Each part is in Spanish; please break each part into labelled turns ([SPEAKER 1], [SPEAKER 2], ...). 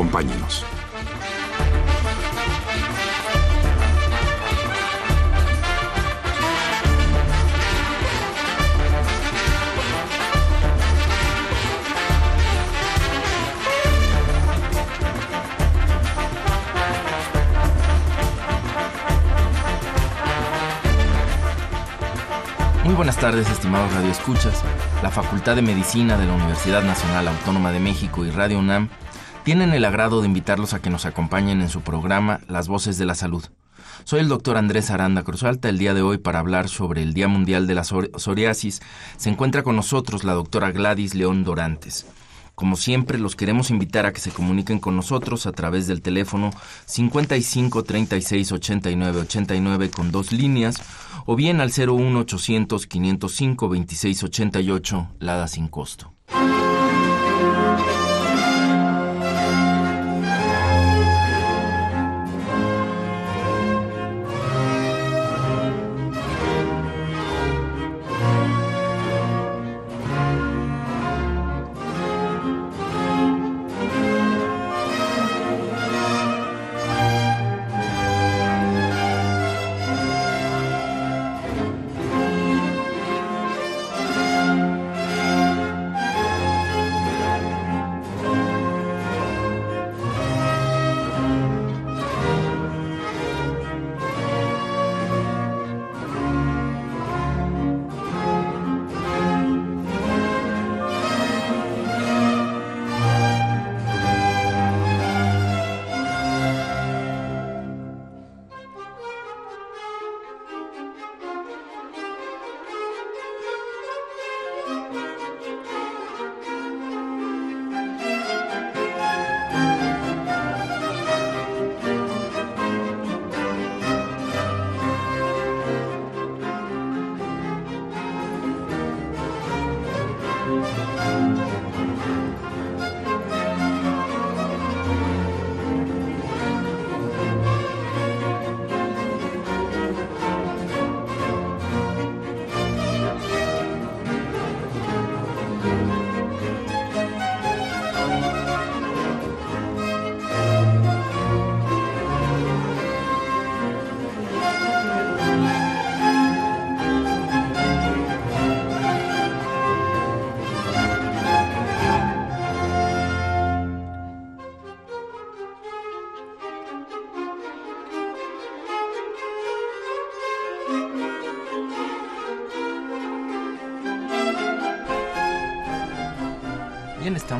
[SPEAKER 1] Acompáñenos.
[SPEAKER 2] Muy buenas tardes, estimados radioescuchas. La Facultad de Medicina de la Universidad Nacional Autónoma de México y Radio UNAM tienen el agrado de invitarlos a que nos acompañen en su programa Las Voces de la Salud. Soy el doctor Andrés Aranda Cruzalta. El día de hoy, para hablar sobre el Día Mundial de la Psoriasis, se encuentra con nosotros la doctora Gladys León Dorantes. Como siempre, los queremos invitar a que se comuniquen con nosotros a través del teléfono 55 36 89 89 con dos líneas o bien al 01 800 505 26 88, Lada sin costo.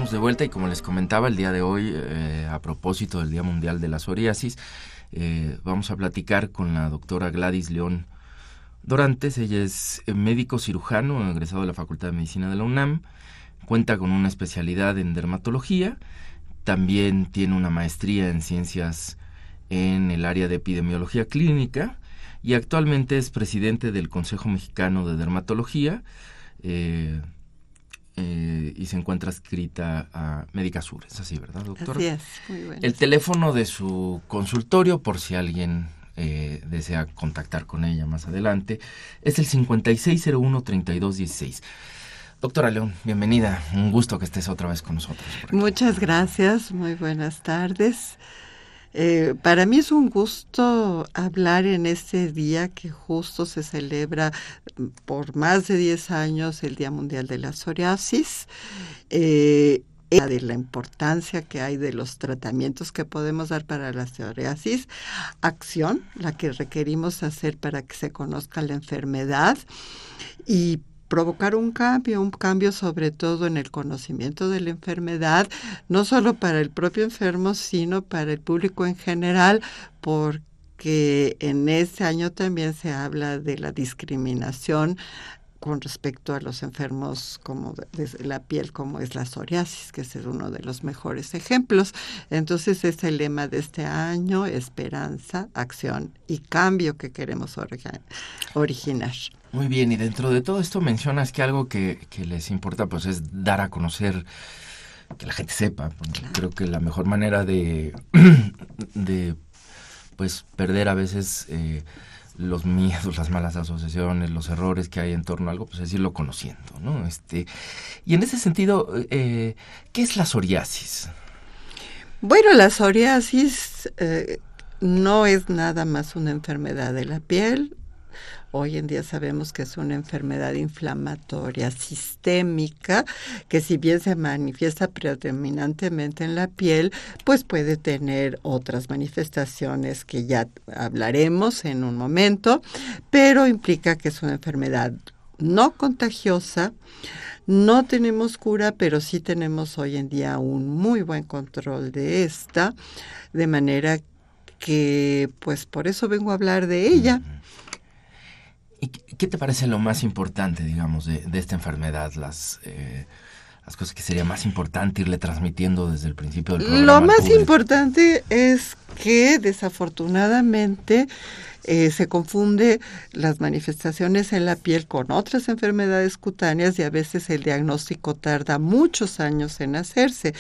[SPEAKER 2] De vuelta y como les comentaba el día de hoy, eh, a propósito del Día Mundial de la Psoriasis, eh, vamos a platicar con la doctora Gladys León Dorantes. Ella es médico cirujano, egresado de la Facultad de Medicina de la UNAM, cuenta con una especialidad en dermatología, también tiene una maestría en ciencias en el área de epidemiología clínica y actualmente es presidente del Consejo Mexicano de Dermatología. Eh, eh, y se encuentra escrita a Médica Sur. Es así, ¿verdad, doctora?
[SPEAKER 3] Así es, muy bueno.
[SPEAKER 2] El teléfono de su consultorio, por si alguien eh, desea contactar con ella más adelante, es el 5601-3216. Doctora León, bienvenida. Un gusto que estés otra vez con nosotros.
[SPEAKER 3] Muchas gracias, muy buenas tardes. Eh, para mí es un gusto hablar en este día que justo se celebra por más de 10 años el Día Mundial de la Psoriasis. Eh, de la importancia que hay de los tratamientos que podemos dar para la psoriasis, acción, la que requerimos hacer para que se conozca la enfermedad y provocar un cambio, un cambio sobre todo en el conocimiento de la enfermedad, no solo para el propio enfermo, sino para el público en general, porque en este año también se habla de la discriminación con respecto a los enfermos como de, la piel, como es la psoriasis, que es uno de los mejores ejemplos. Entonces es el lema de este año, esperanza, acción y cambio que queremos originar.
[SPEAKER 2] Muy bien, y dentro de todo esto mencionas que algo que, les importa pues es dar a conocer que la gente sepa. Creo que la mejor manera de, de pues perder a veces eh, los miedos, las malas asociaciones, los errores que hay en torno a algo, pues es irlo conociendo, ¿no? Este, y en ese sentido, eh, ¿qué es la psoriasis?
[SPEAKER 3] Bueno, la psoriasis eh, no es nada más una enfermedad de la piel, Hoy en día sabemos que es una enfermedad inflamatoria sistémica que si bien se manifiesta predominantemente en la piel, pues puede tener otras manifestaciones que ya hablaremos en un momento, pero implica que es una enfermedad no contagiosa. No tenemos cura, pero sí tenemos hoy en día un muy buen control de esta, de manera que pues por eso vengo a hablar de ella.
[SPEAKER 2] ¿Y qué te parece lo más importante, digamos, de, esta enfermedad? Las, eh, las cosas que sería más importante irle transmitiendo desde el principio del programa.
[SPEAKER 3] Lo más importante es que desafortunadamente eh, se confunde las manifestaciones en la piel con otras enfermedades cutáneas y a veces el diagnóstico tarda muchos años en hacerse,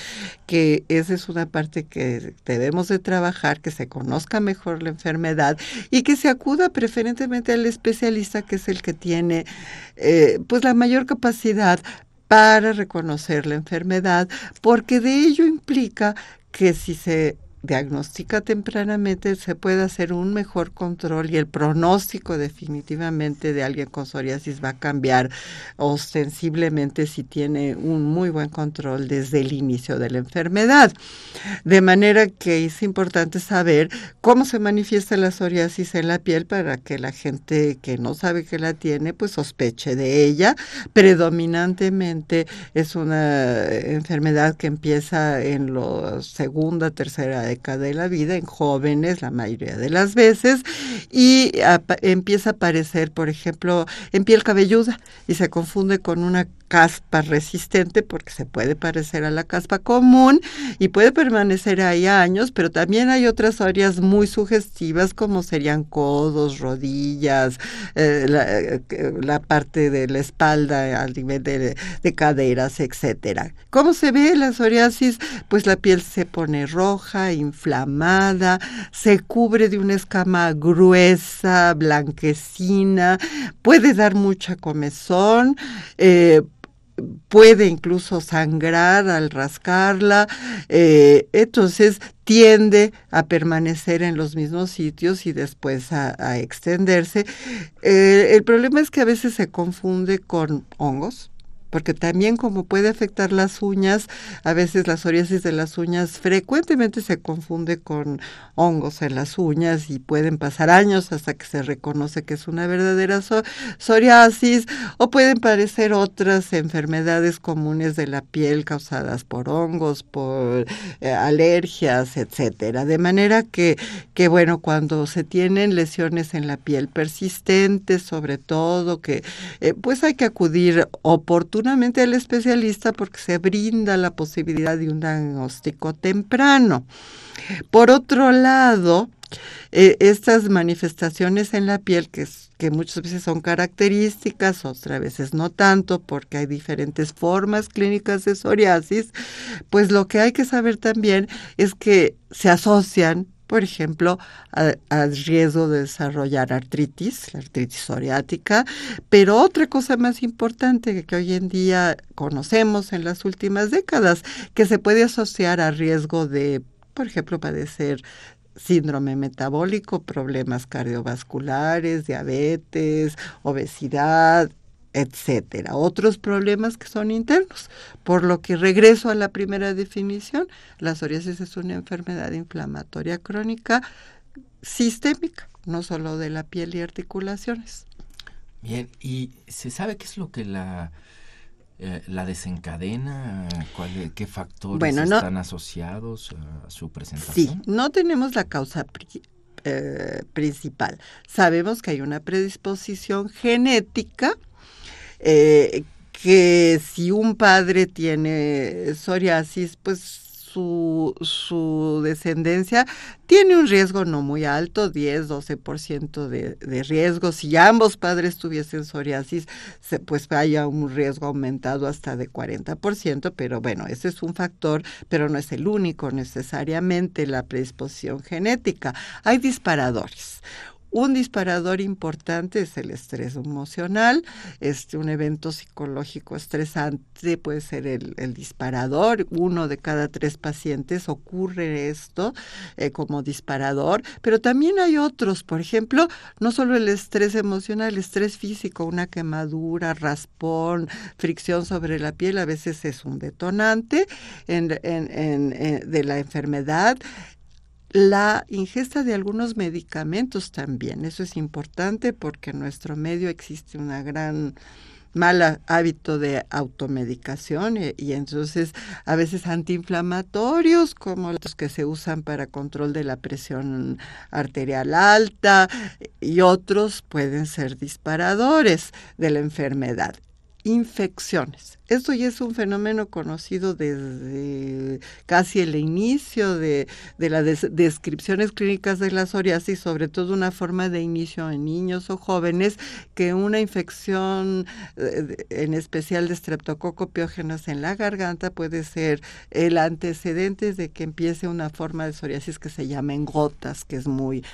[SPEAKER 3] que esa es una parte que debemos de trabajar, que se conozca mejor la enfermedad y que se acuda preferentemente al especialista que es el que tiene eh, pues la mayor capacidad para reconocer la enfermedad, porque de ello implica que si se diagnostica tempranamente se puede hacer un mejor control y el pronóstico definitivamente de alguien con psoriasis va a cambiar ostensiblemente si tiene un muy buen control desde el inicio de la enfermedad. De manera que es importante saber cómo se manifiesta la psoriasis en la piel para que la gente que no sabe que la tiene pues sospeche de ella. Predominantemente es una enfermedad que empieza en la segunda, tercera de la vida en jóvenes la mayoría de las veces y empieza a aparecer, por ejemplo, en piel cabelluda y se confunde con una caspa resistente porque se puede parecer a la caspa común y puede permanecer ahí años, pero también hay otras áreas muy sugestivas como serían codos, rodillas, eh, eh, la, parte de la espalda al nivel de, de caderas, etcétera. ¿Cómo se ve la psoriasis? Pues la piel se pone roja, inflamada, se cubre de una escama gruesa, blanquecina, puede dar mucha comezón, eh, puede incluso sangrar al rascarla, eh, entonces tiende a permanecer en los mismos sitios y después a, extenderse. Eh, el problema es que a veces se confunde con hongos porque también como puede afectar las uñas, a veces la psoriasis de las uñas frecuentemente se confunde con hongos en las uñas y pueden pasar años hasta que se reconoce que es una verdadera psoriasis o pueden parecer otras enfermedades comunes de la piel causadas por hongos, por eh, alergias, etcétera. De manera que, que bueno, cuando se tienen lesiones en la piel persistentes, sobre todo que eh, pues hay que acudir oportunamente oportunamente al especialista porque se brinda la posibilidad de un diagnóstico temprano. Por otro lado, eh, estas manifestaciones en la piel que, que muchas veces son características, otras veces no tanto, porque hay diferentes formas clínicas de psoriasis, pues lo que hay que saber también es que se asocian por ejemplo, al riesgo de desarrollar artritis, la artritis psoriática, pero otra cosa más importante que hoy en día conocemos en las últimas décadas, que se puede asociar a riesgo de, por ejemplo, padecer síndrome metabólico, problemas cardiovasculares, diabetes, obesidad, etcétera. Otros problemas que son internos. Por lo que regreso a la primera definición, la psoriasis es una enfermedad inflamatoria crónica sistémica, no solo de la piel y articulaciones.
[SPEAKER 2] Bien, ¿y se sabe qué es lo que la, eh, la desencadena? ¿Cuál, ¿Qué factores están asociados a su presentación?
[SPEAKER 3] Sí, no tenemos la causa eh, principal. Sabemos que hay una predisposición genética eh, que si un padre tiene psoriasis, pues su, su descendencia tiene un riesgo no muy alto, 10, 12% de, de riesgo. Si ambos padres tuviesen psoriasis, se, pues haya un riesgo aumentado hasta de 40%, pero bueno, ese es un factor, pero no es el único necesariamente la predisposición genética. Hay disparadores. Un disparador importante es el estrés emocional. Este, un evento psicológico estresante puede ser el, disparador. Uno de cada tres pacientes ocurre esto eh, como disparador, pero también hay otros. Por ejemplo, no solo el estrés emocional, el estrés físico, una quemadura, raspón, fricción sobre la piel, a veces es un detonante eh, de la enfermedad la ingesta de algunos medicamentos también. Eso es importante porque en nuestro medio existe una gran mal hábito de automedicación y, y, entonces a veces antiinflamatorios como los que se usan para control de la presión arterial alta y otros pueden ser disparadores de la enfermedad. Infecciones. Esto ya es un fenómeno conocido desde casi el inicio de, las descripciones clínicas de la psoriasis, sobre todo una forma de inicio en niños o jóvenes, que una infección eh, en especial de streptococo en la garganta puede ser el antecedente de que empiece una forma de psoriasis que se llama en gotas, que es muy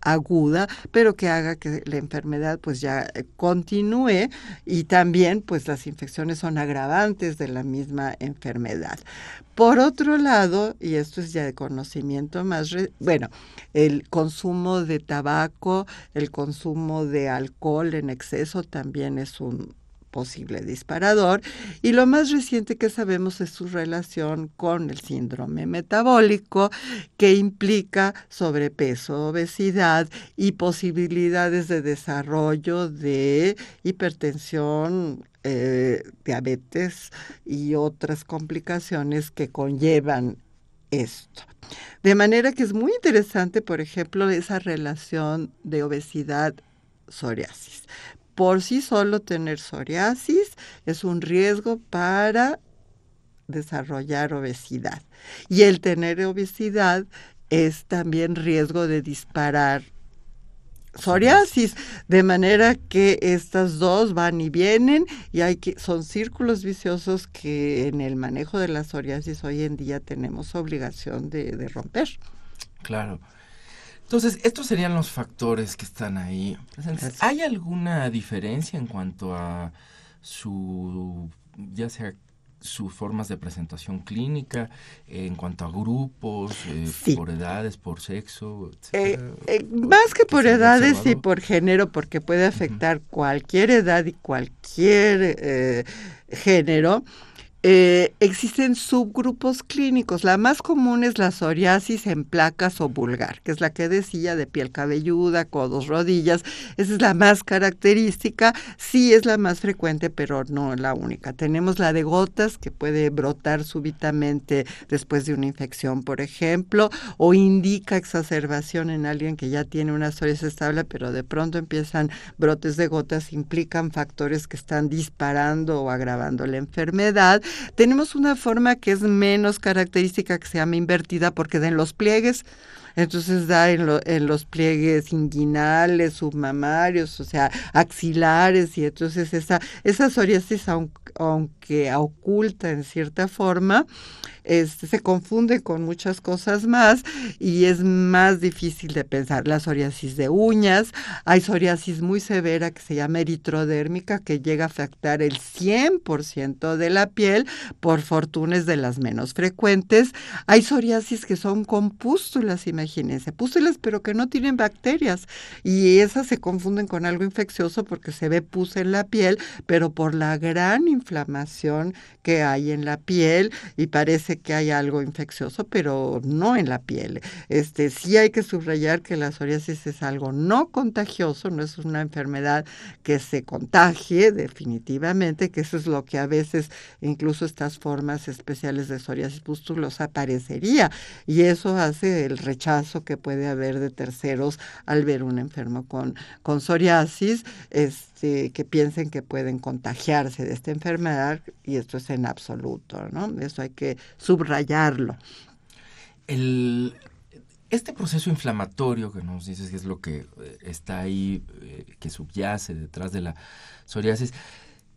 [SPEAKER 3] aguda, pero que haga que la enfermedad pues ya continúe y también pues las infecciones son agravantes de la misma enfermedad. Por otro lado, y esto es ya de conocimiento más, bueno, el consumo de tabaco, el consumo de alcohol en exceso también es un posible disparador y lo más reciente que sabemos es su relación con el síndrome metabólico que implica sobrepeso, obesidad y posibilidades de desarrollo de hipertensión, eh, diabetes y otras complicaciones que conllevan esto. De manera que es muy interesante, por ejemplo, esa relación de obesidad-psoriasis por sí solo tener psoriasis es un riesgo para desarrollar obesidad. Y el tener obesidad es también riesgo de disparar psoriasis, de manera que estas dos van y vienen y hay que son círculos viciosos que en el manejo de la psoriasis hoy en día tenemos obligación de, de romper.
[SPEAKER 2] Claro. Entonces, estos serían los factores que están ahí ¿Hay alguna diferencia en cuanto a su, ya sea sus formas de presentación clínica, en cuanto a grupos, eh, por edades, por sexo?
[SPEAKER 3] Eh, eh, más que por edades y por género, porque puede afectar cualquier edad y cualquier género. Eh, existen subgrupos clínicos. La más común es la psoriasis en placas o vulgar, que es la que decía de piel cabelluda, codos, rodillas. Esa es la más característica. Sí es la más frecuente, pero no la única. Tenemos la de gotas, que puede brotar súbitamente después de una infección, por ejemplo, o indica exacerbación en alguien que ya tiene una psoriasis estable, pero de pronto empiezan brotes de gotas, implican factores que están disparando o agravando la enfermedad tenemos una forma que es menos característica que se llama invertida porque en los pliegues. Entonces da en, en, los pliegues inguinales, submamarios, o sea, axilares, y entonces esa, esa psoriasis, aunque oculta en cierta forma, este, se confunde con muchas cosas más y es más difícil de pensar. La psoriasis de uñas, hay psoriasis muy severa que se llama eritrodérmica, que llega a afectar el 100% de la piel, por fortuna es de las menos frecuentes. Hay psoriasis que son con pústulas, imagínense, pústulas pero que no tienen bacterias y esas se confunden con algo infeccioso porque se ve pus en la piel, pero por la gran inflamación que hay en la piel y parece que hay algo infeccioso, pero no en la piel. Este, sí hay que subrayar que la psoriasis es algo no contagioso, no es una enfermedad que se contagie definitivamente, que eso es lo que a veces incluso estas formas especiales de psoriasis pustulosa aparecería y eso hace el rechazo que puede haber de terceros al ver un enfermo con, con psoriasis, que piensen que pueden contagiarse de esta enfermedad y esto es en absoluto, ¿no? Eso hay que subrayarlo.
[SPEAKER 2] Este proceso inflamatorio que nos dices que es lo que eh, está ahí, eh, que subyace detrás de la psoriasis,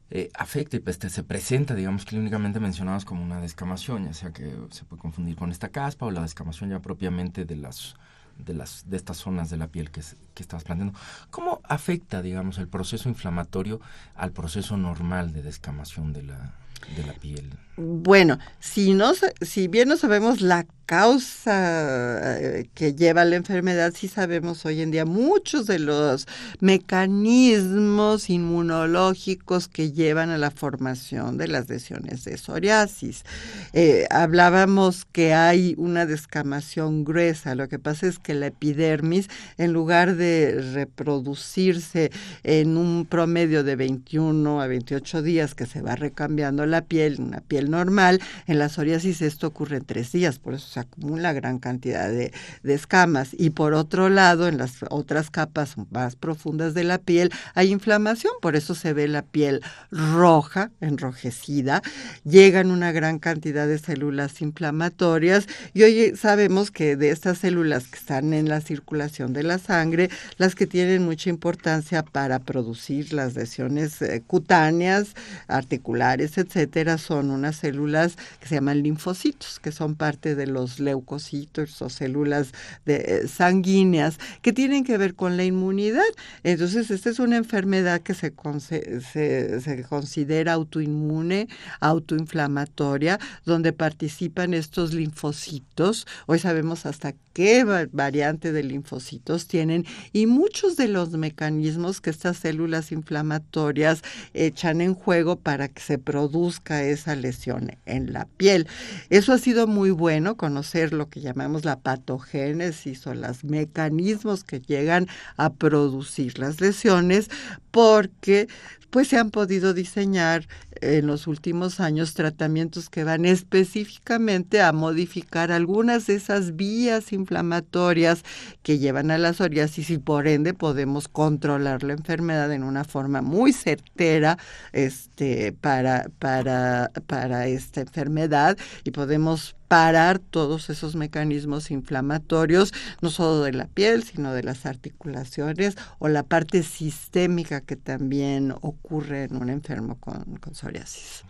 [SPEAKER 2] eh, afecta y pues, se presenta, digamos, clínicamente mencionados como una descamación, ya sea que se puede confundir con esta caspa o la descamación ya propiamente de las de las de estas zonas de la piel que, que estabas planteando. ¿Cómo afecta, digamos, el proceso inflamatorio al proceso normal de descamación de la, de la piel?
[SPEAKER 3] Bueno, si, no, si bien no sabemos la causa eh, que lleva la enfermedad, sí sabemos hoy en día muchos de los mecanismos inmunológicos que llevan a la formación de las lesiones de psoriasis. Eh, hablábamos que hay una descamación gruesa, lo que pasa es que la epidermis, en lugar de reproducirse en un promedio de 21 a 28 días que se va recambiando la piel, una piel normal, en la psoriasis esto ocurre en tres días, por eso se acumula gran cantidad de, escamas. Y por otro lado, en las otras capas más profundas de la piel hay inflamación, por eso se ve la piel roja, enrojecida, llegan una gran cantidad de células inflamatorias y hoy sabemos que de estas células que están en la circulación de la sangre, las que tienen mucha importancia para producir las lesiones eh, cutáneas, articulares, etcétera, son unas células que se llaman linfocitos, que son parte de los leucocitos o células de, eh, sanguíneas que tienen que ver con la inmunidad. Entonces, esta es una enfermedad que se, se, se considera autoinmune, autoinflamatoria, donde participan estos linfocitos. Hoy sabemos hasta qué variante de linfocitos tienen y muchos de los mecanismos que estas células inflamatorias echan en juego para que se produzca esa lesión en la piel. Eso ha sido muy bueno, conocer lo que llamamos la patogénesis o los mecanismos que llegan a producir las lesiones, porque pues se han podido diseñar en los últimos años tratamientos que van específicamente a modificar algunas de esas vías inflamatorias que llevan a la psoriasis y por ende podemos controlar la enfermedad en una forma muy certera este, para, para, para esta enfermedad y podemos parar todos esos mecanismos inflamatorios, no solo de la piel, sino de las articulaciones o la parte sistémica que también ocurre en un enfermo con, psoriasis.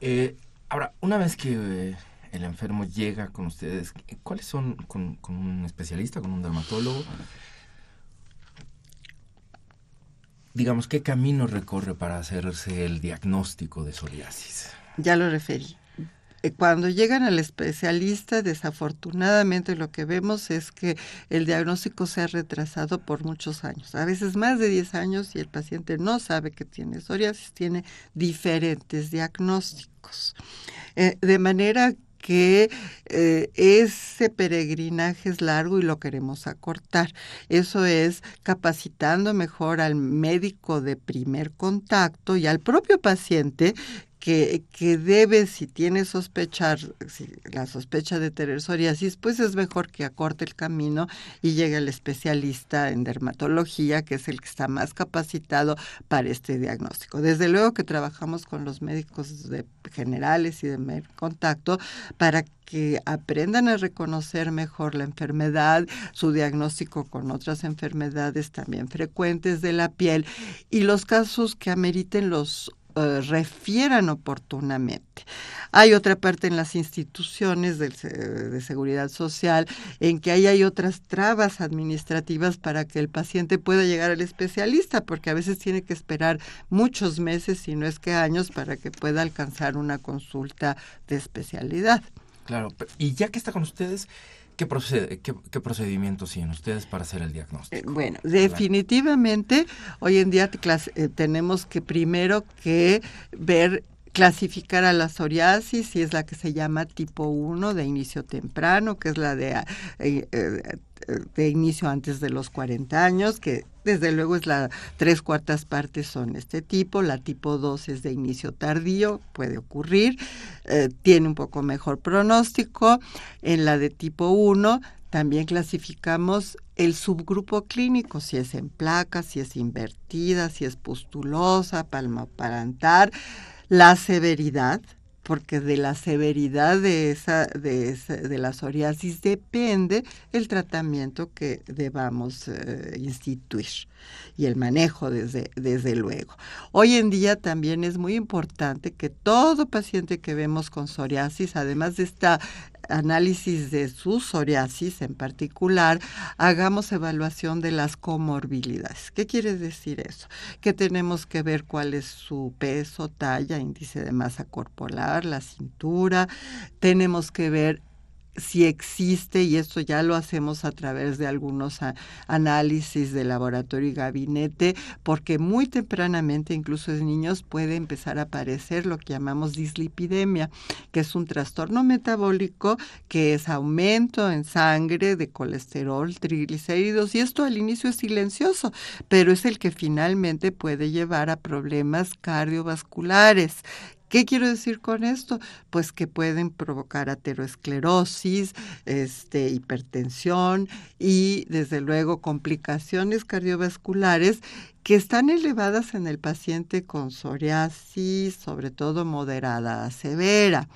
[SPEAKER 2] Eh, ahora, una vez que eh, el enfermo llega con ustedes, ¿cuáles son con, con un especialista, con un dermatólogo? digamos, ¿qué camino recorre para hacerse el diagnóstico de psoriasis?
[SPEAKER 3] Ya lo referí. Eh, cuando llegan al especialista, desafortunadamente lo que vemos es que el diagnóstico se ha retrasado por muchos años, a veces más de 10 años y el paciente no sabe que tiene psoriasis, tiene diferentes diagnósticos. Eh, de manera que eh, ese peregrinaje es largo y lo queremos acortar. Eso es capacitando mejor al médico de primer contacto y al propio paciente que, que debe, si tiene sospechar, si la sospecha de tener psoriasis, pues es mejor que acorte el camino y llegue al especialista en dermatología, que es el que está más capacitado para este diagnóstico. Desde luego que trabajamos con los médicos de generales y de contacto para que aprendan a reconocer mejor la enfermedad, su diagnóstico con otras enfermedades también frecuentes de la piel y los casos que ameriten los eh, refieran oportunamente. Hay otra parte en las instituciones de, de, seguridad social en que ahí hay otras trabas administrativas para que el paciente pueda llegar al especialista, porque a veces tiene que esperar muchos meses, si no es que años, para que pueda alcanzar una consulta de especialidad.
[SPEAKER 2] Claro, y ya que está con ustedes, ¿Qué, procede, qué, procedimientos siguen ustedes para hacer el diagnóstico?
[SPEAKER 3] Eh, bueno, definitivamente hoy en día eh, tenemos que primero que ver clasificar a la psoriasis, si es la que se llama tipo 1 de inicio temprano, que es la de, eh, de inicio antes de los 40 años, que desde luego es la tres cuartas partes son este tipo, la tipo 2 es de inicio tardío, puede ocurrir, eh, tiene un poco mejor pronóstico, en la de tipo 1 también clasificamos el subgrupo clínico, si es en placa, si es invertida, si es pustulosa, palmoparantar, la severidad, porque de la severidad de, esa, de, de la psoriasis depende el tratamiento que debamos eh, instituir y el manejo desde, desde luego. Hoy en día también es muy importante que todo paciente que vemos con psoriasis, además de esta análisis de su psoriasis en particular, hagamos evaluación de las comorbilidades. ¿Qué quiere decir eso? Que tenemos que ver cuál es su peso, talla, índice de masa corporal, la cintura, tenemos que ver si existe, y esto ya lo hacemos a través de algunos análisis de laboratorio y gabinete, porque muy tempranamente, incluso en niños, puede empezar a aparecer lo que llamamos dislipidemia, que es un trastorno metabólico que es aumento en sangre de colesterol, triglicéridos, y esto al inicio es silencioso, pero es el que finalmente puede llevar a problemas cardiovasculares ¿Qué quiero decir con esto? Pues que pueden provocar aterosclerosis, este, hipertensión y desde luego complicaciones cardiovasculares que están elevadas en el paciente con psoriasis, sobre todo moderada a severa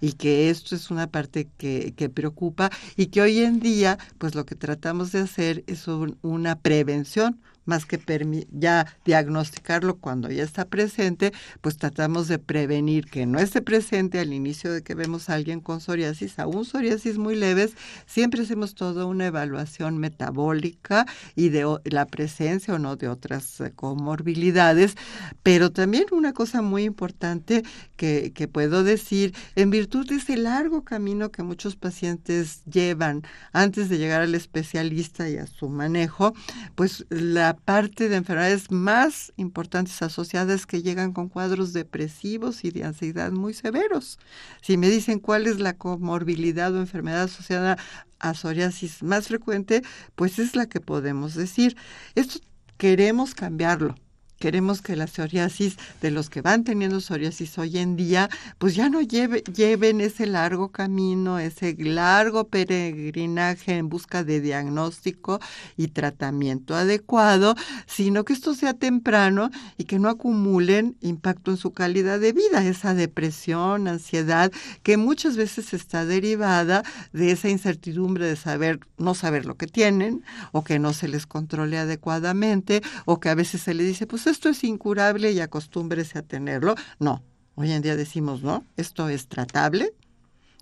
[SPEAKER 3] y que esto es una parte que, que, preocupa y que hoy en día pues lo que tratamos de hacer es una prevención más que ya diagnosticarlo cuando ya está presente, pues tratamos de prevenir que no esté presente al inicio de que vemos a alguien con psoriasis, aún psoriasis muy leves, siempre hacemos toda una evaluación metabólica y de la presencia o no de otras eh, comorbilidades, pero también una cosa muy importante que, que puedo decir, en virtud de ese largo camino que muchos pacientes llevan antes de llegar al especialista y a su manejo, pues la parte de enfermedades más importantes asociadas que llegan con cuadros depresivos y de ansiedad muy severos. Si me dicen cuál es la comorbilidad o enfermedad asociada a psoriasis más frecuente, pues es la que podemos decir. Esto queremos cambiarlo queremos que la psoriasis de los que van teniendo psoriasis hoy en día, pues ya no lleve, lleven ese largo camino, ese largo peregrinaje en busca de diagnóstico y tratamiento adecuado, sino que esto sea temprano y que no acumulen impacto en su calidad de vida, esa depresión, ansiedad, que muchas veces está derivada de esa incertidumbre de saber, no saber lo que tienen, o que no se les controle adecuadamente, o que a veces se le dice, pues esto es incurable y acostúmbrese a tenerlo. No, hoy en día decimos, no, esto es tratable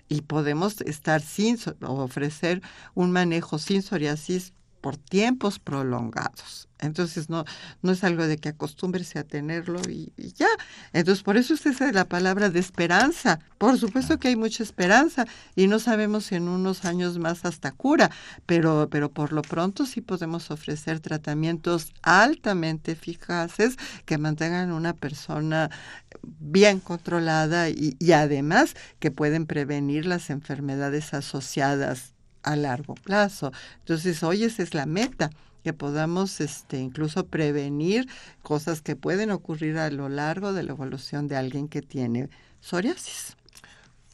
[SPEAKER 3] y podemos estar sin ofrecer un manejo sin psoriasis por tiempos prolongados. Entonces no, no es algo de que acostúmbrese a tenerlo y, ya. Entonces por eso usted es la palabra de esperanza. Por supuesto que hay mucha esperanza y no sabemos si en unos años más hasta cura, pero, pero por lo pronto sí podemos ofrecer tratamientos altamente eficaces que mantengan una persona bien controlada y, y además que pueden prevenir las enfermedades asociadas a largo plazo. Entonces, hoy esa es la meta que podamos este, incluso prevenir cosas que pueden ocurrir a lo largo de la evolución de alguien que tiene psoriasis.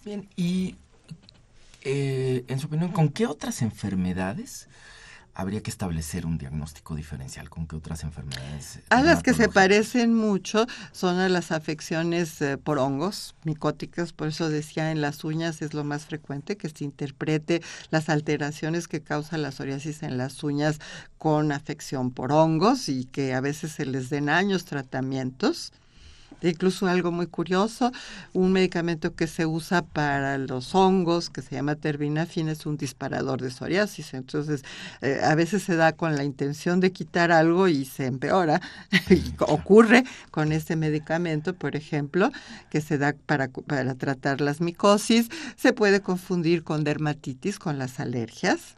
[SPEAKER 2] Bien, y eh, en su opinión, ¿con qué otras enfermedades habría que establecer un diagnóstico diferencial con qué otras enfermedades.
[SPEAKER 3] A las que se parecen mucho son a las afecciones eh, por hongos micóticas, por eso decía en las uñas es lo más frecuente que se interprete las alteraciones que causa la psoriasis en las uñas con afección por hongos y que a veces se les den años tratamientos. Incluso algo muy curioso, un medicamento que se usa para los hongos, que se llama terbinafina, es un disparador de psoriasis. Entonces, eh, a veces se da con la intención de quitar algo y se empeora. ocurre con este medicamento, por ejemplo, que se da para, para tratar las micosis. Se puede confundir con dermatitis, con las alergias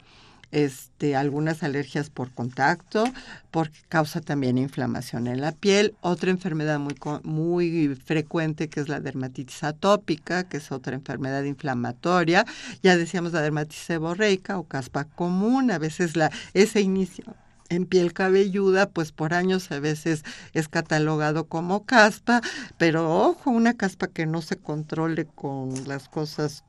[SPEAKER 3] este, algunas alergias por contacto, porque causa también inflamación en la piel. Otra enfermedad muy, muy frecuente que es la dermatitis atópica, que es otra enfermedad inflamatoria. Ya decíamos la dermatitis seborreica o caspa común, a veces la, ese inicio en piel cabelluda, pues por años a veces es catalogado como caspa, pero ojo, una caspa que no se controle con las cosas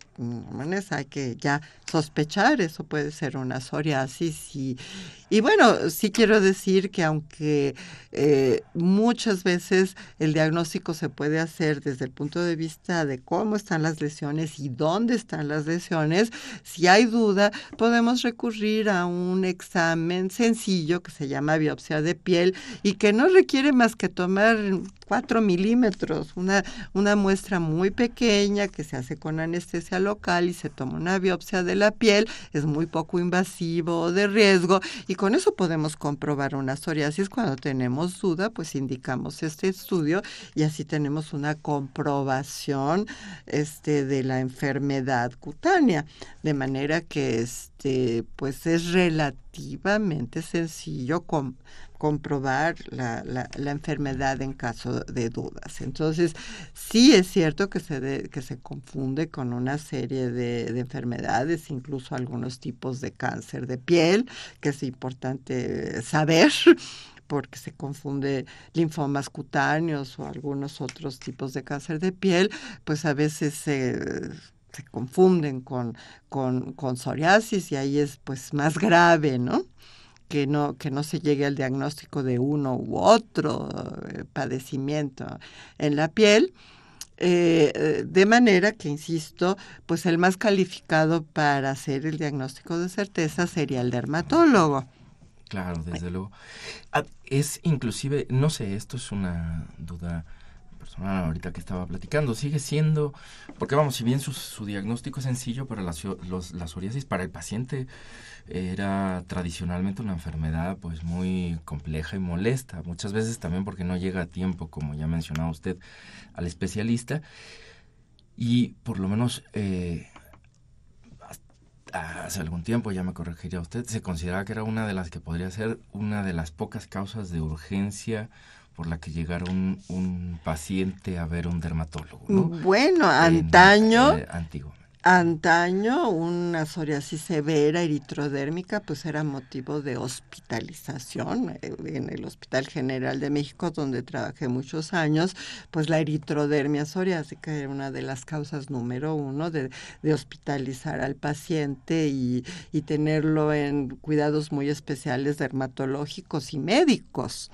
[SPEAKER 3] hay que ya sospechar, eso puede ser una psoriasis. Y, y bueno, sí quiero decir que aunque eh, muchas veces el diagnóstico se puede hacer desde el punto de vista de cómo están las lesiones y dónde están las lesiones, si hay duda, podemos recurrir a un examen sencillo que se llama biopsia de piel y que no requiere más que tomar 4 milímetros, una, una muestra muy pequeña que se hace con anestesia local y se toma una biopsia de la piel, es muy poco invasivo de riesgo y con eso podemos comprobar una psoriasis. Cuando tenemos duda, pues indicamos este estudio y así tenemos una comprobación este, de la enfermedad cutánea, de manera que este, pues es relativamente sencillo con, comprobar la, la, enfermedad en caso de dudas. Entonces, sí es cierto que se, que se confunde con una serie de, enfermedades, incluso algunos tipos de cáncer de piel, que es importante saber porque se confunde linfomas cutáneos o algunos otros tipos de cáncer de piel, pues a veces se se confunden con, con, con, psoriasis y ahí es pues más grave, ¿no? Que no, que no se llegue al diagnóstico de uno u otro eh, padecimiento en la piel. Eh, eh, de manera que, insisto, pues el más calificado para hacer el diagnóstico de certeza sería el dermatólogo.
[SPEAKER 2] Claro, desde luego. Ah, es inclusive, no sé, esto es una duda ahorita que estaba platicando, sigue siendo, porque vamos, si bien su, su diagnóstico es sencillo, para la, los, psoriasis para el paciente era tradicionalmente una enfermedad pues muy compleja y molesta, muchas veces también porque no llega a tiempo, como ya mencionaba usted, al especialista. Y por lo menos eh, hace algún tiempo, ya me corregiría usted, se consideraba que era una de las que podría ser una de las pocas causas de urgencia por la que llegara un, paciente a ver un dermatólogo.
[SPEAKER 3] Bueno, antaño, eh, Antaño una psoriasis severa eritrodérmica pues era motivo de hospitalización eh, en el Hospital General de México donde trabajé muchos años pues la eritrodermia psoriásica era una de las causas número uno de, hospitalizar al paciente y, y tenerlo en cuidados muy especiales dermatológicos y médicos.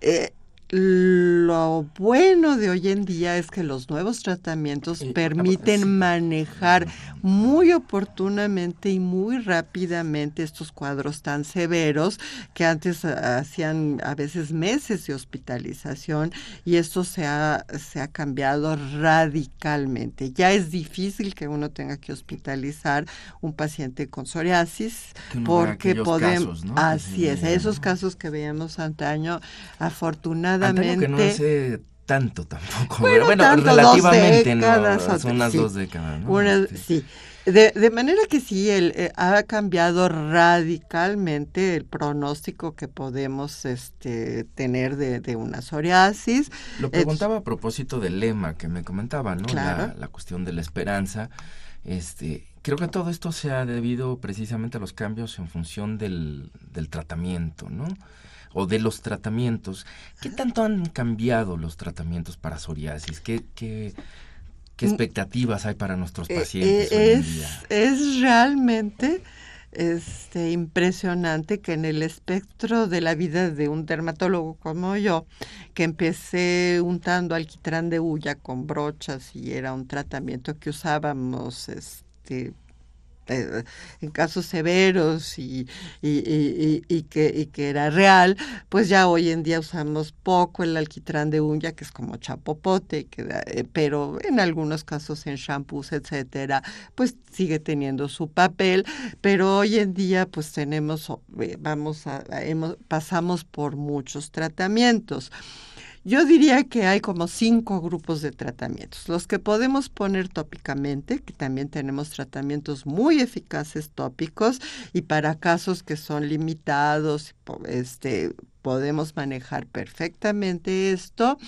[SPEAKER 3] Eh, lo bueno de hoy en día es que los nuevos tratamientos permiten manejar muy oportunamente y muy rápidamente estos cuadros tan severos que antes hacían a veces meses de hospitalización y esto se ha, se ha cambiado radicalmente. Ya es difícil que uno tenga que hospitalizar un paciente con psoriasis porque podemos... Así es, esos casos que veíamos antaño, afortunadamente
[SPEAKER 2] que no hace tanto tampoco. Bueno, relativamente no, son unas dos décadas. ¿no?
[SPEAKER 3] sí. De, manera que sí, el, eh, ha cambiado radicalmente el pronóstico que podemos este, tener de, una psoriasis.
[SPEAKER 2] Lo preguntaba a propósito del lema que me comentaba, ¿no? La, la, cuestión de la esperanza. Este, creo que todo esto se ha debido precisamente a los cambios en función del, del tratamiento, ¿no? O de los tratamientos. ¿Qué tanto han cambiado los tratamientos para psoriasis? ¿Qué, qué, qué mm. expectativas hay para nuestros eh, pacientes?
[SPEAKER 3] Eh, es, es realmente este, impresionante que en el espectro de la vida de un dermatólogo como yo, que empecé untando alquitrán de hulla con brochas y era un tratamiento que usábamos este, en casos severos y, y, y, y que era real, pues ya hoy en día usamos poco el alquitrán de uña, que es como chapopote, que, eh, pero en algunos casos en shampoos, etcétera, pues sigue teniendo su papel, pero hoy en día pues tenemos, eh, vamos pasamos por muchos tratamientos. Yo diría que hay como cinco grupos de tratamientos. Los que podemos poner tópicamente, que también tenemos tratamientos muy eficaces tópicos y para casos que son limitados, este, podemos manejar perfectamente esto.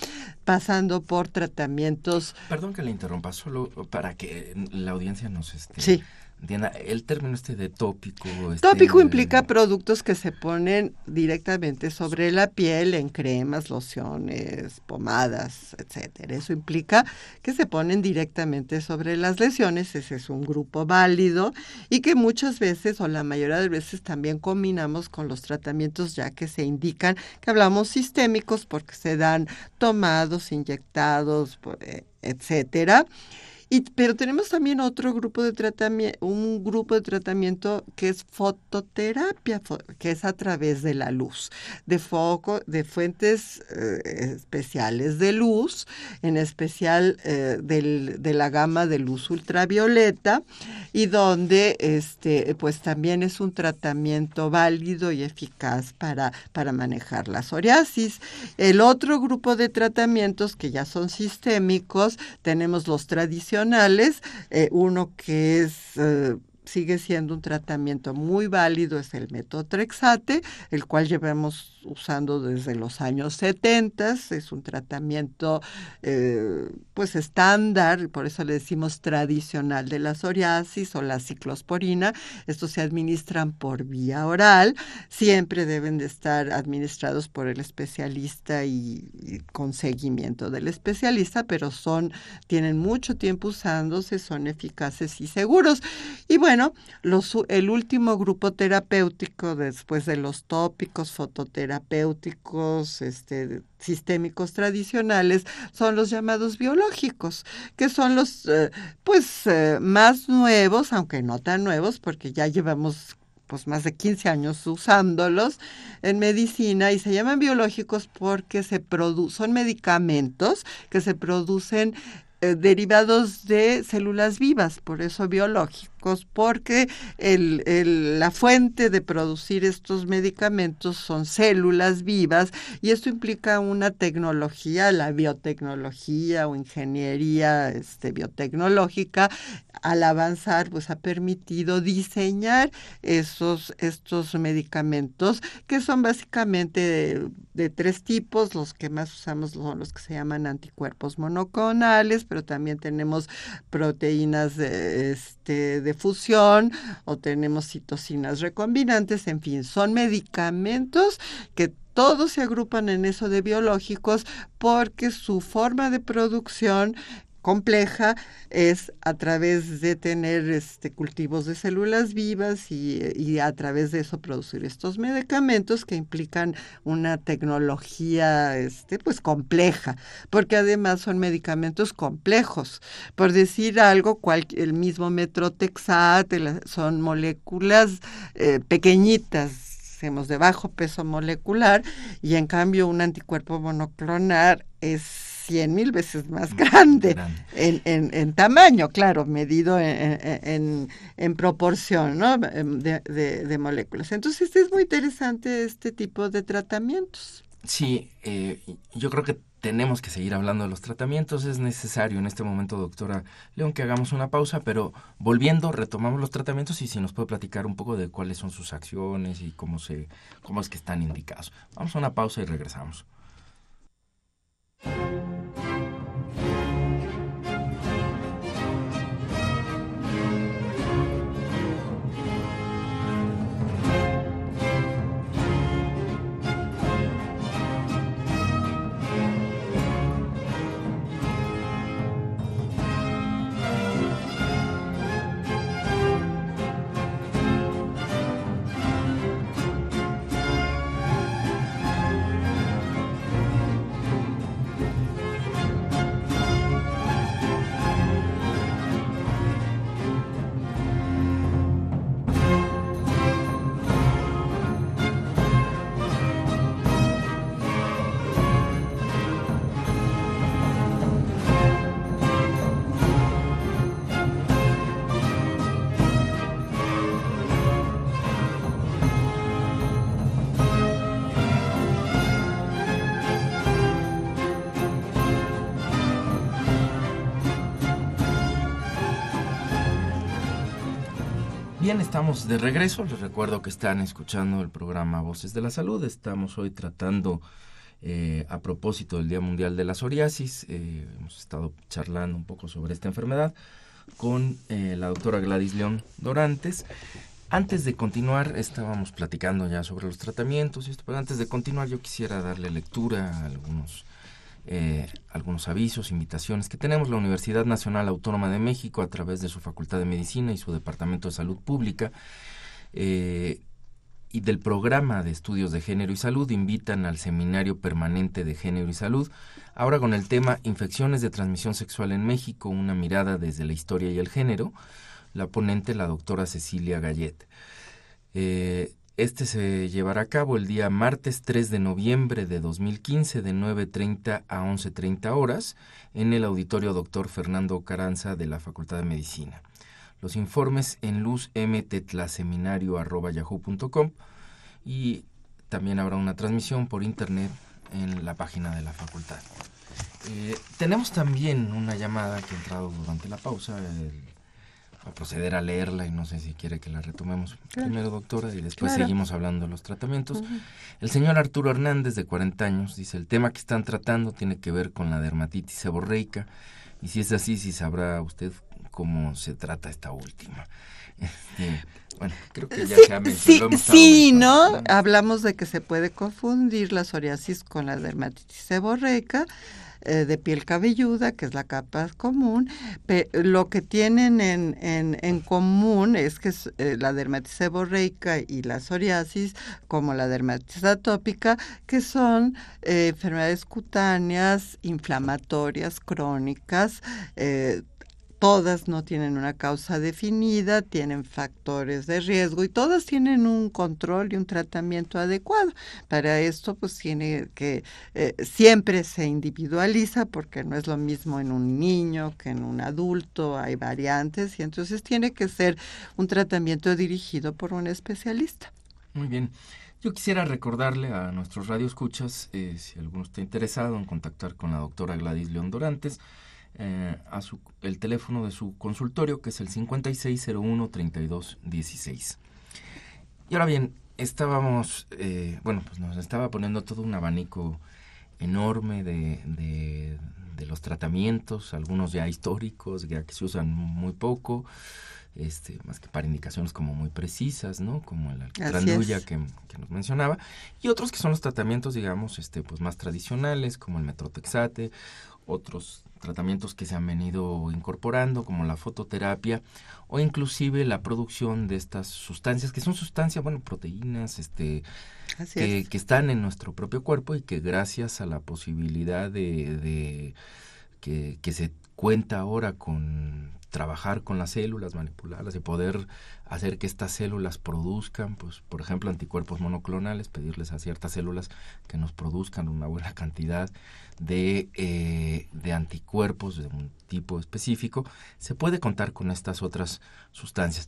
[SPEAKER 3] pasando por tratamientos.
[SPEAKER 2] Perdón que le interrumpa, solo para que la audiencia nos esté.
[SPEAKER 3] Sí
[SPEAKER 2] el término este de tópico.
[SPEAKER 3] Este tópico implica productos que se ponen directamente sobre la piel en cremas, lociones, pomadas, etcétera. Eso implica que se ponen directamente sobre las lesiones. Ese es un grupo válido y que muchas veces o la mayoría de veces también combinamos con los tratamientos ya que se indican que hablamos sistémicos porque se dan tomados, inyectados, eh, pero tenemos también otro grupo de tratamiento, un grupo de tratamiento que es fototerapia, que es a través de la luz, de foco, de fuentes eh, especiales de luz, en especial eh, de la gama de luz ultravioleta, y donde este, pues también es un tratamiento válido y eficaz para, para manejar la psoriasis. El otro grupo de tratamientos que ya son sistémicos, tenemos los tradicionales, eh, uno que es eh, sigue siendo un tratamiento muy válido, es el metotrexate, el cual llevamos usando desde los años 70, es un tratamiento eh, pues estándar, por eso le decimos tradicional de la psoriasis o la ciclosporina. Estos se administran por vía oral, siempre deben de estar administrados por el especialista y, con seguimiento del especialista, pero son, tienen mucho tiempo usándose, son eficaces y seguros. Y bueno, los, el último grupo terapéutico después de los tópicos, fototerapia, terapéuticos, este, sistémicos tradicionales son los llamados biológicos, que son los eh, pues eh, más nuevos, aunque no tan nuevos, porque ya llevamos pues más de 15 años usándolos en medicina y se llaman biológicos porque se son medicamentos que se producen eh, derivados de células vivas, por eso biológicos, porque la fuente de producir estos medicamentos son células vivas y esto implica una tecnología, la biotecnología o ingeniería este, biotecnológica, al avanzar, pues ha permitido diseñar esos, estos medicamentos que son básicamente de, tres tipos. Los que más usamos son los que se llaman anticuerpos monoclonales, pero también tenemos proteínas de, este, de fusión o tenemos citocinas recombinantes. En fin, son medicamentos que todos se agrupan en eso de biológicos porque su forma de producción compleja es a través de tener este, cultivos de células vivas y, a través de eso producir estos medicamentos que implican una tecnología este, pues compleja, porque además son medicamentos complejos. Por decir algo, cual, el mismo metrotexat son moléculas eh, pequeñitas de bajo peso molecular y en cambio un anticuerpo monoclonal es cien mil veces más grande, En, en, en, tamaño, claro, medido en, en proporción ¿no? Em, de, de, moléculas. Entonces es muy interesante este tipo de tratamientos.
[SPEAKER 2] Sí, eh, yo creo que tenemos que seguir hablando de los tratamientos. Es necesario en este momento, doctora León, que hagamos una pausa, pero volviendo, retomamos los tratamientos y si nos puede platicar un poco de cuáles son sus acciones y cómo, se, cómo es que están indicados. Vamos a una pausa y regresamos. Thank you. Bien, estamos de regreso. Les recuerdo que están escuchando el programa Voces de la Salud. Estamos hoy tratando eh, a propósito del Día Mundial de la Psoriasis. Eh, hemos estado charlando un poco sobre esta enfermedad con eh, la doctora Gladys León Dorantes. Antes de continuar, estábamos platicando ya sobre los tratamientos, y esto, pero antes de continuar yo quisiera darle lectura a algunos, algunos avisos, invitaciones que tenemos. La Universidad Nacional Autónoma de México a través de su Facultad de Medicina y su Departamento de Salud Pública y del programa de estudios de género y salud invitan al Seminario Permanente de Género y Salud, ahora con el tema Infecciones de transmisión sexual en México, una mirada desde la historia y el género, la ponente la doctora Cecilia Gallet. Eh, este se llevará a cabo el día martes 3 de noviembre de 2015 de 9.30 a 11.30 horas en el auditorio doctor Fernando Caranza de la Facultad de Medicina los informes en luzmtetlaseminario.yahoo.com y también habrá una transmisión por internet en la página de la facultad. Eh, tenemos también una llamada que ha entrado durante la pausa. A proceder a leerla y no sé si quiere que la retomemos primero, doctora, y después seguimos hablando de los tratamientos. El señor Arturo Hernández, de 40 años, dice, el tema que están tratando tiene que ver con la dermatitis seborreica, y si es así, si sabrá usted cómo se trata esta última. Este, bueno, creo que ya
[SPEAKER 3] sí, se ha mencionado. Sí, sí ¿no? Hablamos de que se puede confundir la psoriasis con la dermatitis seborreica eh, de piel cabelluda, que es la capa común. Lo que tienen en, en, en común es que eh, la dermatitis seborreica y la psoriasis, como la dermatitis atópica, que son eh, enfermedades cutáneas inflamatorias crónicas, todas no tienen una causa definida, tienen factores de riesgo y todas tienen un control y un tratamiento adecuado. Para esto, pues tiene que eh, siempre se individualiza porque no es lo mismo en un niño que en un adulto, hay variantes y entonces tiene que ser un tratamiento dirigido por un especialista.
[SPEAKER 2] Muy bien. Yo quisiera recordarle a nuestros radioescuchas, eh, si alguno está interesado en contactar con la doctora Gladys León Dorantes, eh, a su, el teléfono de su consultorio, que es el 5601-3216. Y ahora bien, estábamos, eh, bueno, pues nos estaba poniendo todo un abanico enorme de, de, los tratamientos, algunos ya históricos, ya que se usan muy poco, este, más que para indicaciones como muy precisas, ¿no? Como el alquitrán que, que, nos mencionaba, y otros que son los tratamientos, digamos, este, pues más tradicionales, como el metrotexate, otros tratamientos que se han venido incorporando, como la fototerapia o inclusive la producción de estas sustancias, que son sustancias, bueno, proteínas, este, que, están en nuestro propio cuerpo y que gracias a la posibilidad de, de que, que se cuenta ahora con trabajar con las células, manipularlas y poder hacer que estas células produzcan, pues, por ejemplo, anticuerpos monoclonales, pedirles a ciertas células que nos produzcan una buena cantidad de, eh, anticuerpos de un tipo específico, se puede contar con estas otras sustancias.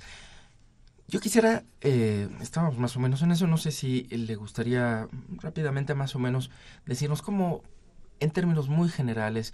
[SPEAKER 2] Yo quisiera, eh, estábamos más o menos en eso, no sé si le gustaría rápidamente más o menos decirnos cómo, en términos muy generales,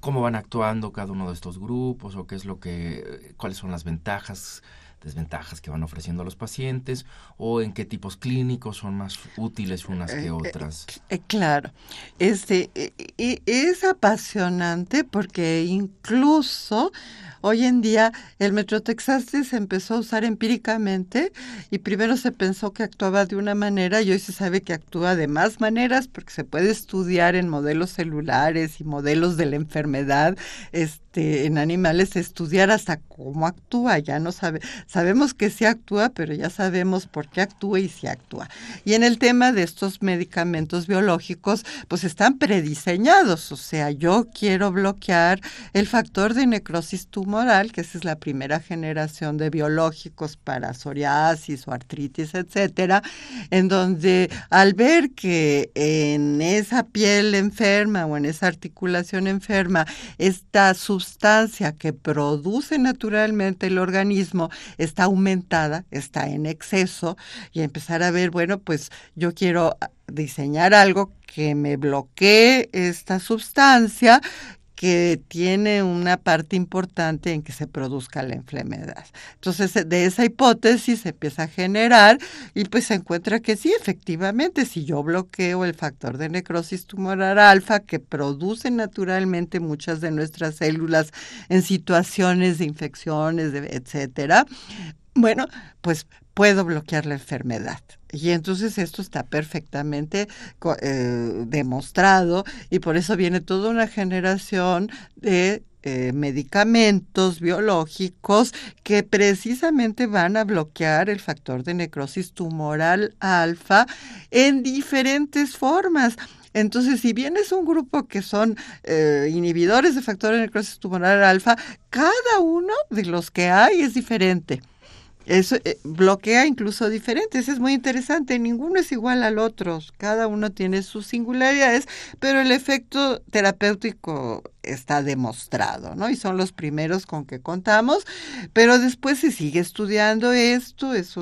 [SPEAKER 2] cómo van actuando cada uno de estos grupos o qué es lo que, cuáles son las ventajas, desventajas que van ofreciendo a los pacientes o en qué tipos clínicos son más útiles unas que eh, eh, otras.
[SPEAKER 3] Eh, claro, este es apasionante porque incluso Hoy en día el metrotexate se empezó a usar empíricamente y primero se pensó que actuaba de una manera y hoy se sabe que actúa de más maneras porque se puede estudiar en modelos celulares y modelos de la enfermedad este, en animales, estudiar hasta cómo actúa. Ya no sabe, sabemos que sí actúa, pero ya sabemos por qué actúa y si actúa. Y en el tema de estos medicamentos biológicos, pues están prediseñados. O sea, yo quiero bloquear el factor de necrosis tumoral moral, que esa es la primera generación de biológicos para psoriasis o artritis, etcétera, en donde al ver que en esa piel enferma o en esa articulación enferma, esta sustancia que produce naturalmente el organismo está aumentada, está en exceso, y empezar a ver, bueno, pues yo quiero diseñar algo que me bloquee esta sustancia que tiene una parte importante en que se produzca la enfermedad. Entonces, de esa hipótesis se empieza a generar y pues se encuentra que sí, efectivamente, si yo bloqueo el factor de necrosis tumoral alfa que produce naturalmente muchas de nuestras células en situaciones de infecciones, etcétera, bueno, pues puedo bloquear la enfermedad. Y entonces esto está perfectamente eh, demostrado y por eso viene toda una generación de eh, medicamentos biológicos que precisamente van a bloquear el factor de necrosis tumoral alfa en diferentes formas. Entonces, si bien es un grupo que son eh, inhibidores de factor de necrosis tumoral alfa, cada uno de los que hay es diferente. Eso eh, bloquea incluso diferentes, es muy interesante, ninguno es igual al otro, cada uno tiene sus singularidades, pero el efecto terapéutico está demostrado, ¿no? Y son los primeros con que contamos, pero después se sigue estudiando esto, es,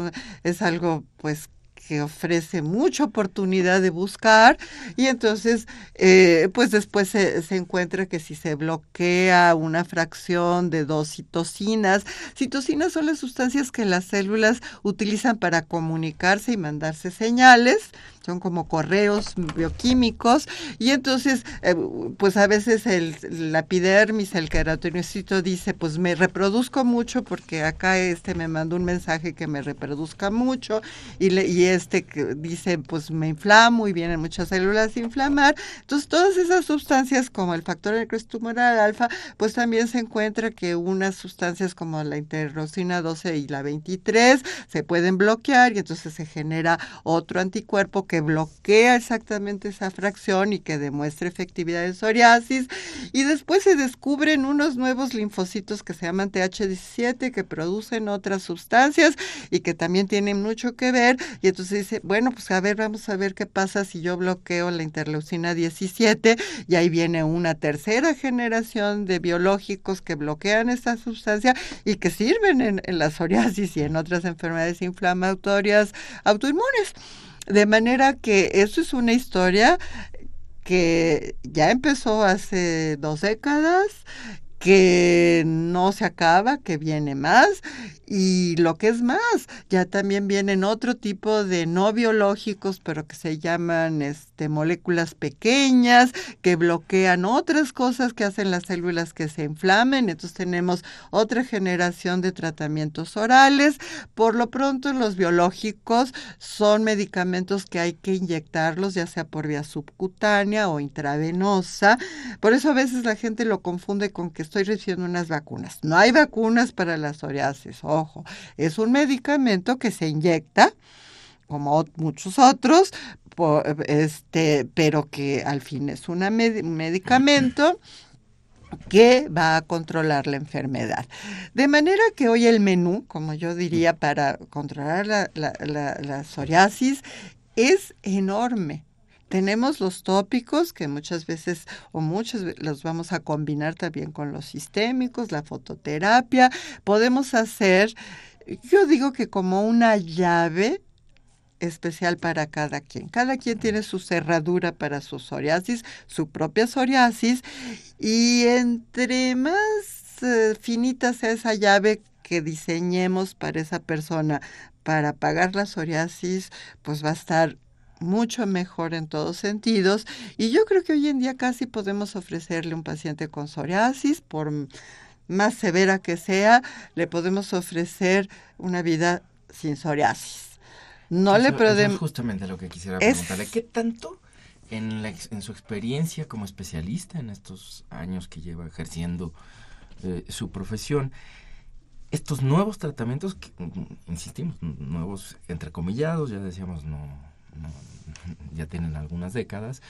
[SPEAKER 3] es algo pues que ofrece mucha oportunidad de buscar y entonces eh, pues después se, se, encuentra que si se bloquea una fracción de dos citocinas, citocinas son las sustancias que las células utilizan para comunicarse y mandarse señales, son como correos bioquímicos y entonces eh, pues a veces el, la epidermis, el queratinocito dice pues me reproduzco mucho porque acá este me manda un mensaje que me reproduzca mucho y, le, y este que dice pues me inflamo y vienen muchas células a inflamar. Entonces todas esas sustancias como el factor de tumoral alfa pues también se encuentra que unas sustancias como la interleucina 12 y la 23 se pueden bloquear y entonces se genera otro anticuerpo que bloquea exactamente esa fracción y que demuestre efectividad en psoriasis. Y después se descubren unos nuevos linfocitos que se llaman TH17 que producen otras sustancias y que también tienen mucho que ver. Y entonces dice, bueno, pues a ver, vamos a ver qué pasa si yo bloqueo la interleucina 17 y ahí viene una tercera generación de biológicos que bloquean esta sustancia y que sirven en, en la psoriasis y en otras enfermedades inflamatorias autoinmunes. De manera que eso es una historia que ya empezó hace dos décadas, que no se acaba, que viene más y lo que es más, ya también vienen otro tipo de no biológicos, pero que se llaman este, moléculas pequeñas, que bloquean otras cosas que hacen las células que se inflamen. Entonces tenemos otra generación de tratamientos orales. Por lo pronto los biológicos son medicamentos que hay que inyectarlos, ya sea por vía subcutánea o intravenosa. Por eso a veces la gente lo confunde con que estoy recibiendo unas vacunas. No hay vacunas para la psoriasis ojo, es un medicamento que se inyecta, como muchos otros, este, pero que al fin es un medicamento que va a controlar la enfermedad. De manera que hoy el menú, como yo diría, para controlar la, la psoriasis es enorme. Tenemos los tópicos que muchas veces o muchos los vamos a combinar también con los sistémicos, la fototerapia. Podemos hacer, yo digo que como una llave especial para cada quien. Cada quien tiene su cerradura para su psoriasis, su propia psoriasis, y entre más eh, finita sea esa llave que diseñemos para esa persona para pagar la psoriasis, pues va a estar mucho mejor en todos sentidos y yo creo que hoy en día casi podemos ofrecerle a un paciente con psoriasis, por más severa que sea, le podemos ofrecer una vida sin psoriasis.
[SPEAKER 2] No le podemos... justamente lo que quisiera preguntarle. ¿Qué tanto en, en su experiencia como especialista en estos años que lleva ejerciendo eh, su profesión, estos nuevos tratamientos, que, mm, insistimos, nuevos entrecomillados, ya decíamos, no ya tienen algunas décadas,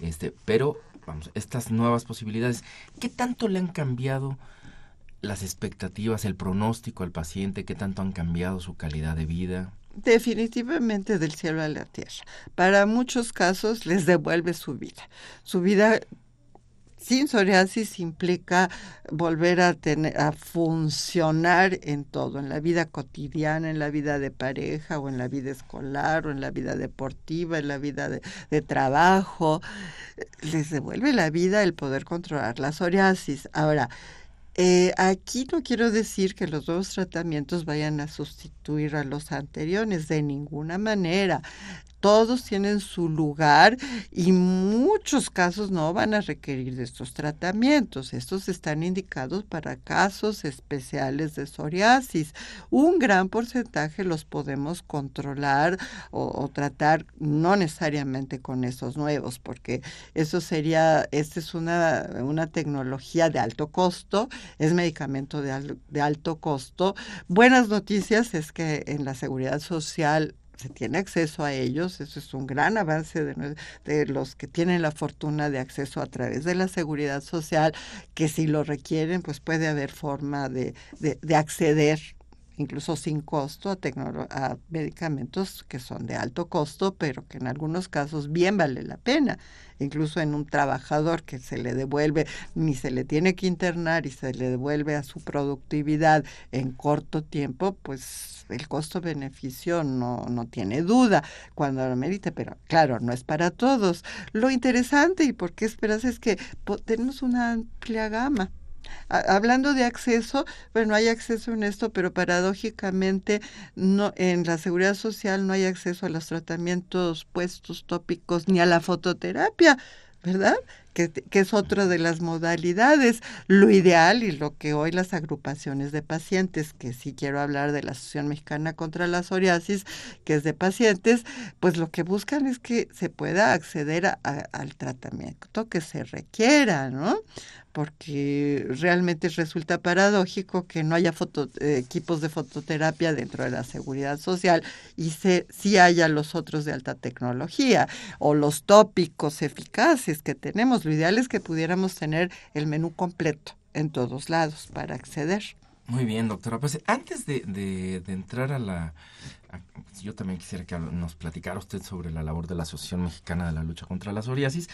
[SPEAKER 2] este, pero vamos, estas nuevas posibilidades, ¿qué tanto le han cambiado las expectativas, el pronóstico al paciente? ¿Qué tanto han cambiado su calidad de vida?
[SPEAKER 3] Definitivamente del cielo a la tierra. Para muchos casos les devuelve su vida. Su vida sin psoriasis implica volver a tener a funcionar en todo, en la vida cotidiana, en la vida de pareja o en la vida escolar o en la vida deportiva, en la vida de, de trabajo. Les devuelve la vida el poder controlar la psoriasis. Ahora, eh, aquí no quiero decir que los nuevos tratamientos vayan a sustituir a los anteriores, de ninguna manera todos tienen su lugar y muchos casos no van a requerir de estos tratamientos. Estos están indicados para casos especiales de psoriasis. Un gran porcentaje los podemos controlar o, tratar no necesariamente con esos nuevos, porque eso sería, esta es una, una tecnología de alto costo, es medicamento de, de alto costo. Buenas noticias es que en la seguridad social se tiene acceso a ellos, eso es un gran avance de, los que tienen la fortuna de acceso a través de la seguridad social, que si lo requieren, pues puede haber forma de, de acceder incluso sin costo a, a medicamentos que son de alto costo, pero que en algunos casos bien vale la pena. Incluso en un trabajador que se le devuelve, ni se le tiene que internar y se le devuelve a su productividad en corto tiempo, pues el costo-beneficio no, no tiene duda cuando lo merite, pero claro, no es para todos. Lo interesante y por qué esperas es que tenemos una amplia gama hablando de acceso, bueno, hay acceso en esto, pero paradójicamente no en la seguridad social no hay acceso a los tratamientos puestos tópicos ni a la fototerapia, ¿verdad? Que, que, es otra de las modalidades. Lo ideal y lo que hoy las agrupaciones de pacientes, que sí quiero hablar de la Asociación Mexicana contra la Psoriasis, que es de pacientes, pues lo que buscan es que se pueda acceder al tratamiento que se requiera, ¿no? Porque realmente resulta paradójico que no haya eh, equipos de fototerapia dentro de la seguridad social y se, sí haya los otros de alta tecnología o los tópicos eficaces que tenemos. Lo ideal es que pudiéramos tener el menú completo en todos lados para acceder.
[SPEAKER 2] Muy bien, doctora. Pues antes de, de, entrar a la... yo también quisiera que nos platicara usted sobre la labor de la Asociación Mexicana de la Lucha contra la Psoriasis,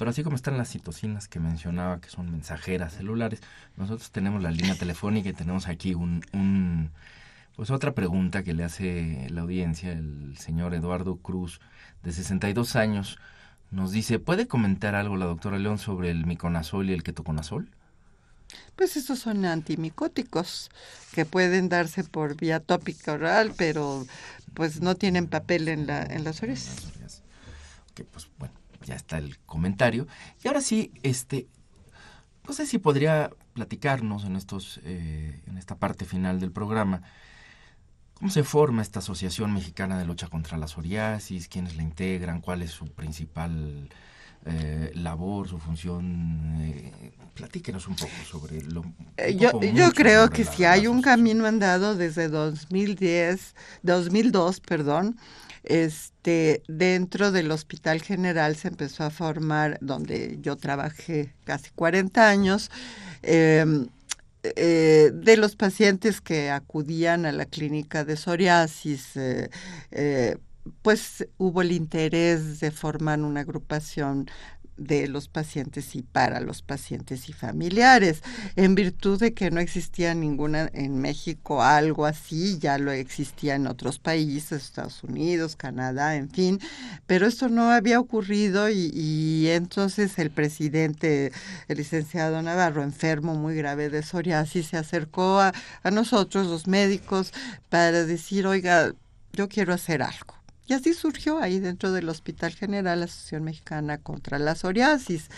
[SPEAKER 2] pero así como están las citocinas que mencionaba, que son mensajeras celulares, nosotros tenemos la línea telefónica y tenemos aquí un, un pues otra pregunta que le hace la audiencia, el señor Eduardo Cruz, de 62 años, nos dice, ¿puede comentar algo la doctora León sobre el miconazol y el ketoconazol?
[SPEAKER 3] Pues estos son antimicóticos que pueden darse por vía tópica oral, pero pues no tienen papel en la en las orejas.
[SPEAKER 2] Pues bueno, ya está el comentario. Y ahora sí, este, no sé si podría platicarnos en, estos, eh, en esta parte final del programa, cómo se forma esta Asociación Mexicana de Lucha contra la Psoriasis, quiénes la integran, cuál es su principal eh, labor, su función. Eh, platíquenos un poco sobre lo.
[SPEAKER 3] yo, yo creo que si hay un camino andado desde 2010, 2002, perdón, este, dentro del Hospital General se empezó a formar, donde yo trabajé casi 40 años, em, eh, de los pacientes que acudían a la clínica de psoriasis, eh, eh, pues hubo el interés de formar una agrupación de los pacientes y para los pacientes y familiares. En virtud de que no existía ninguna en México algo así, ya lo existía en otros países, Estados Unidos, Canadá, en fin, pero esto no había ocurrido y, entonces el presidente, el licenciado Navarro, enfermo muy grave de psoriasis, se acercó a nosotros, los médicos, para decir, oiga, yo quiero hacer algo y así surgió ahí dentro del Hospital General la Asociación Mexicana contra la Psoriasis.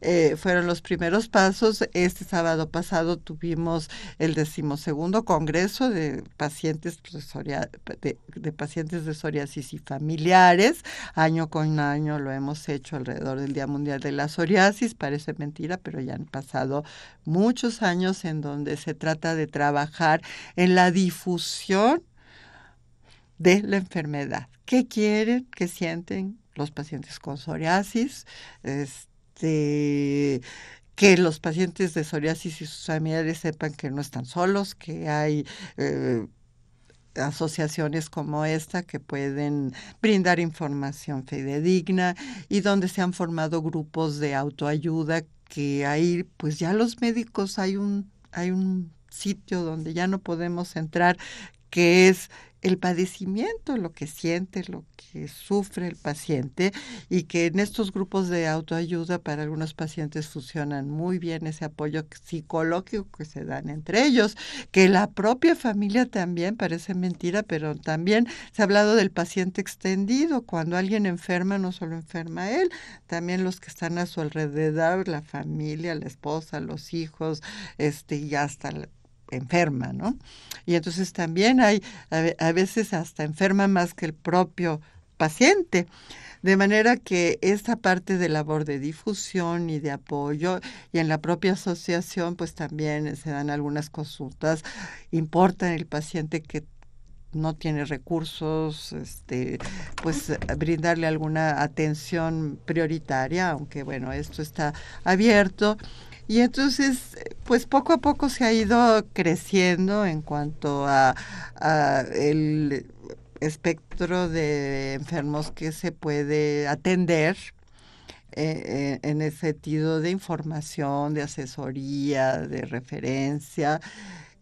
[SPEAKER 3] Eh, fueron los primeros pasos. Este sábado pasado tuvimos el decimosegundo congreso de pacientes de, de, pacientes de psoriasis y familiares. Año con año lo hemos hecho alrededor del Día Mundial de la Psoriasis. Parece mentira, pero ya han pasado muchos años en donde se trata de trabajar en la difusión de la enfermedad. ¿Qué quieren, qué sienten los pacientes con psoriasis? Este, que los pacientes de psoriasis y sus familiares sepan que no están solos, que hay eh, asociaciones como esta que pueden brindar información fidedigna y donde se han formado grupos de autoayuda que ahí pues ya los médicos hay un hay un sitio donde ya no podemos entrar que es el padecimiento, lo que siente, lo que sufre el paciente y que en estos grupos de autoayuda para algunos pacientes funcionan muy bien ese apoyo psicológico que se dan entre ellos, que la propia familia también parece mentira, pero también se ha hablado del paciente extendido, cuando alguien enferma no solo enferma él, también los que están a su alrededor, la familia, la esposa, los hijos, este y hasta enferma, ¿no? Y entonces también hay, a veces hasta enferma más que el propio paciente. De manera que esta parte de labor de difusión y de apoyo y en la propia asociación pues también se dan algunas consultas. Importa el paciente que no tiene recursos, este, pues brindarle alguna atención prioritaria, aunque bueno, esto está abierto. Y entonces, pues poco a poco se ha ido creciendo en cuanto a, el espectro de enfermos que se puede atender eh, eh, en el sentido de información, de asesoría, de referencia.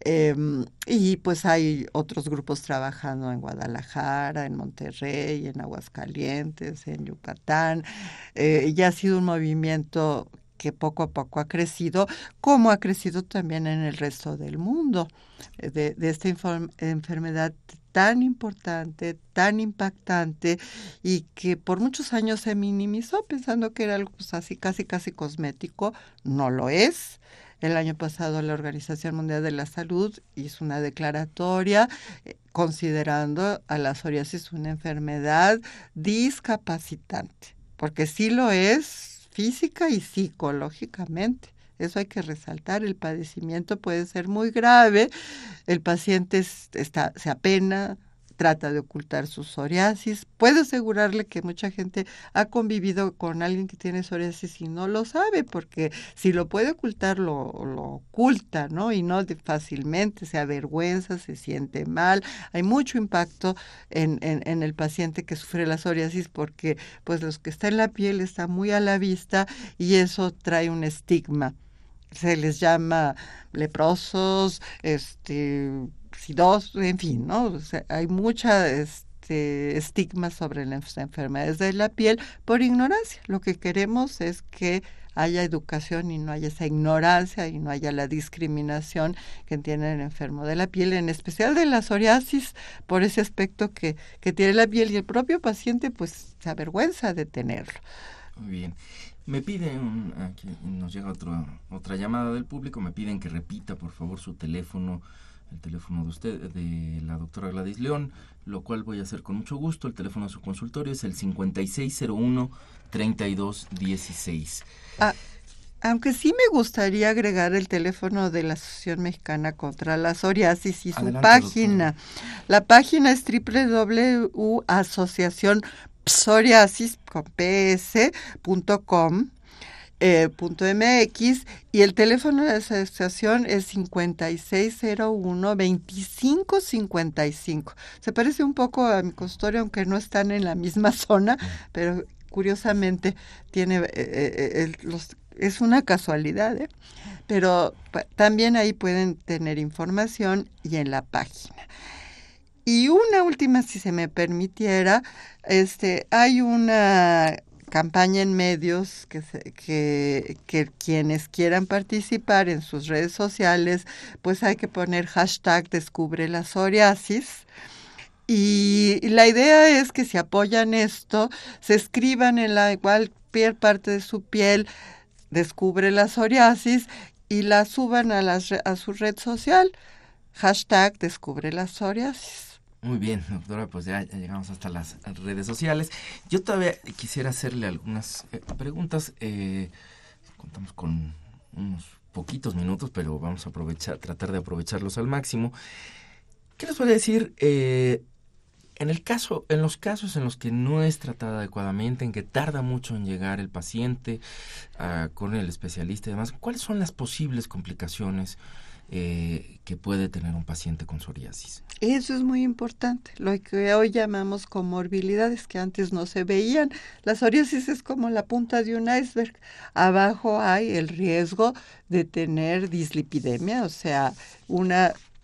[SPEAKER 3] Em, y pues hay otros grupos trabajando en Guadalajara, en Monterrey, en Aguascalientes, en Yucatán. Eh, ya ha sido un movimiento que poco a poco ha crecido, como ha crecido también en el resto del mundo, eh, de, esta enfermedad tan importante, tan impactante y que por muchos años se minimizó pensando que era algo pues, así casi casi cosmético, no lo es. El año pasado la Organización Mundial de la Salud hizo una declaratoria eh, considerando a la psoriasis una enfermedad discapacitante, porque sí lo es, física y psicológicamente. Eso hay que resaltar. El padecimiento puede ser muy grave. El paciente está, se apena, trata de ocultar su psoriasis. Puedo asegurarle que mucha gente ha convivido con alguien que tiene psoriasis y no lo sabe, porque si lo puede ocultar, lo, lo oculta, ¿no? Y no fácilmente, se avergüenza, se siente mal. Hay mucho impacto en el paciente que sufre la psoriasis porque pues los que está en la piel está muy a la vista y eso trae un estigma se les llama leprosos, este, dos, en fin, ¿no? hay mucha este, estigma sobre las enfermedades de la piel por ignorancia. Lo que queremos es que haya educación y no haya esa ignorancia y no haya la discriminación que tiene el enfermo de la piel, en especial de la psoriasis, por ese aspecto que, que tiene la piel y el propio paciente pues se avergüenza de tenerlo.
[SPEAKER 2] Muy bien. Me piden, aquí nos llega otro, otra llamada del público, me piden que repita por favor su teléfono el teléfono de usted, de la doctora Gladys León, lo cual voy a hacer con mucho gusto. El teléfono de su consultorio es el 5601-3216.
[SPEAKER 3] Ah, aunque sí me gustaría agregar el teléfono de la Asociación Mexicana contra la Psoriasis y su página. La página es www.asociacionpsoriasis.com eh, punto .mx y el teléfono de la asociación es 5601-2555. Se parece un poco a mi consultorio, aunque no están en la misma zona, pero curiosamente tiene eh, eh, los, es una casualidad, pero también ahí pueden tener información y en la página. Y una última, si se me permitiera, este, hay una campaña en medios que, que, quienes quieran participar en sus redes sociales, pues hay que poner hashtag descubre la psoriasis. Y, la idea es que si apoyan esto, se escriban en la igual parte de su piel, descubre la psoriasis y la suban a, las, a su red social. Hashtag descubre la psoriasis.
[SPEAKER 2] Muy bien, doctora, pues ya, llegamos hasta las redes sociales. Yo todavía quisiera hacerle algunas eh, preguntas. Eh, contamos con unos poquitos minutos, pero vamos a aprovechar, tratar de aprovecharlos al máximo. ¿Qué les voy a decir? Eh, en el caso, en los casos en los que no es tratada adecuadamente, en que tarda mucho en llegar el paciente ah, con el especialista y demás, ¿cuáles son las posibles complicaciones? Eh, que puede tener un paciente con psoriasis.
[SPEAKER 3] Eso es muy importante, lo que hoy llamamos comorbilidades que antes no se veían. La psoriasis es como la punta de un iceberg. Abajo hay el riesgo de tener dislipidemia, o sea, un